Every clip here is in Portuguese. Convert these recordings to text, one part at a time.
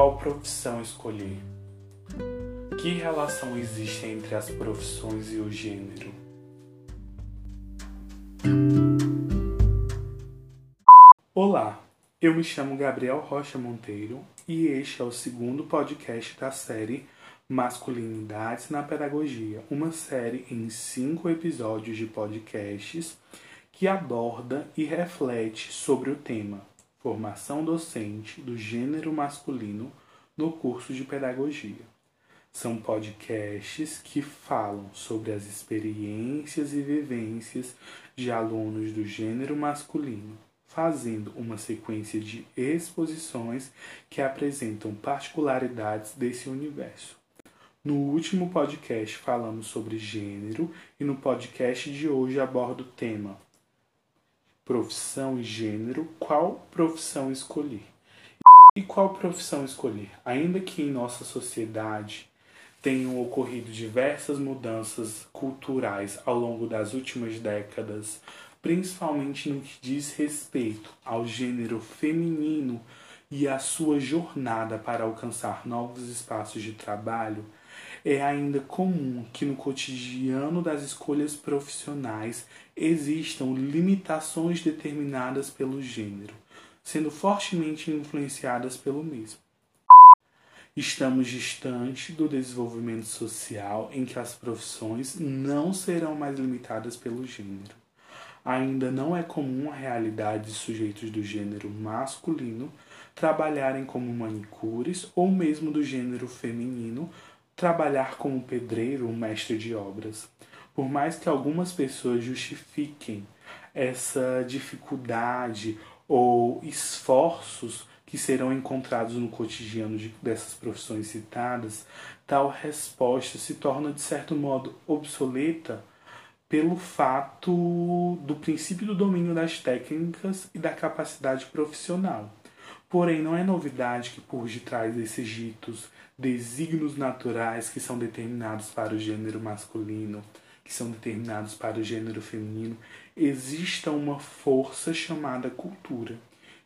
Qual profissão escolher? Que relação existe entre as profissões e o gênero? Olá, eu me chamo Gabriel Rocha Monteiro e este é o segundo podcast da série Masculinidades na Pedagogia, uma série em cinco episódios de podcasts que aborda e reflete sobre o tema Formação docente do gênero masculino no curso de pedagogia. São podcasts que falam sobre as experiências e vivências de alunos do gênero masculino, fazendo uma sequência de exposições que apresentam particularidades desse universo. No último podcast falamos sobre gênero e no podcast de hoje abordo o tema profissão e gênero, qual profissão escolher? E qual profissão escolher? Ainda que em nossa sociedade tenham ocorrido diversas mudanças culturais ao longo das últimas décadas, principalmente no que diz respeito ao gênero feminino e a sua jornada para alcançar novos espaços de trabalho, é ainda comum que no cotidiano das escolhas profissionais existam limitações determinadas pelo gênero, sendo fortemente influenciadas pelo mesmo. Estamos distante do desenvolvimento social em que as profissões não serão mais limitadas pelo gênero. Ainda não é comum a realidade de sujeitos do gênero masculino trabalharem como manicures ou mesmo do gênero feminino trabalhar como pedreiro ou mestre de obras. Por mais que algumas pessoas justifiquem essa dificuldade ou esforços que serão encontrados no cotidiano de, dessas profissões citadas, tal resposta se torna de certo modo obsoleta pelo fato do princípio do domínio das técnicas e da capacidade profissional. Porém, não é novidade que por detrás desses ditos desígnios naturais que são determinados para o gênero masculino, que são determinados para o gênero feminino, exista uma força chamada cultura.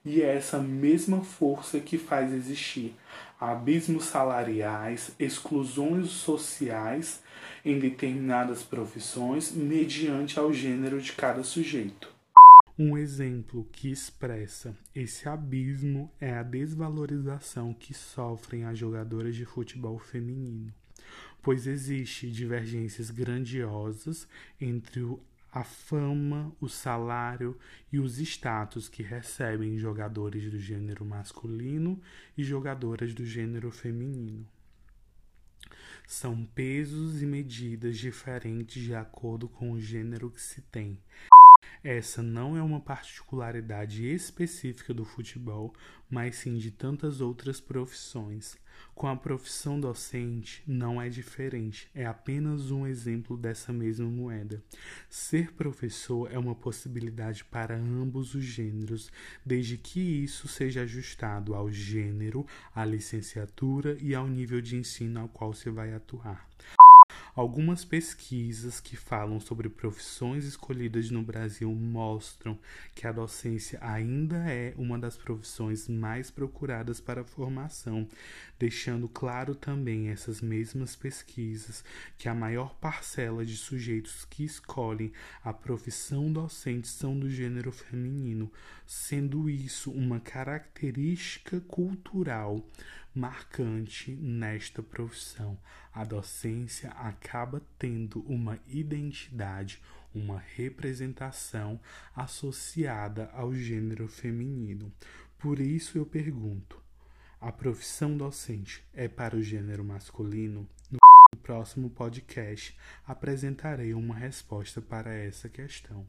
E é essa mesma força que faz existir abismos salariais, exclusões sociais em determinadas profissões mediante ao gênero de cada sujeito. Um exemplo que expressa esse abismo é a desvalorização que sofrem as jogadoras de futebol feminino, pois existe divergências grandiosas entre a fama, o salário e os status que recebem jogadores do gênero masculino e jogadoras do gênero feminino. São pesos e medidas diferentes de acordo com o gênero que se tem. Essa não é uma particularidade específica do futebol, mas sim de tantas outras profissões. Com a profissão docente não é diferente, é apenas um exemplo dessa mesma moeda. Ser professor é uma possibilidade para ambos os gêneros, desde que isso seja ajustado ao gênero, à licenciatura e ao nível de ensino ao qual se vai atuar. Algumas pesquisas que falam sobre profissões escolhidas no Brasil mostram que a docência ainda é uma das profissões mais procuradas para a formação, deixando claro também essas mesmas pesquisas que a maior parcela de sujeitos que escolhem a profissão docente são do gênero feminino, sendo isso uma característica cultural marcante nesta profissão. A docência acaba tendo uma identidade, uma representação associada ao gênero feminino. Por isso eu pergunto: a profissão docente é para o gênero masculino? No próximo podcast apresentarei uma resposta para essa questão.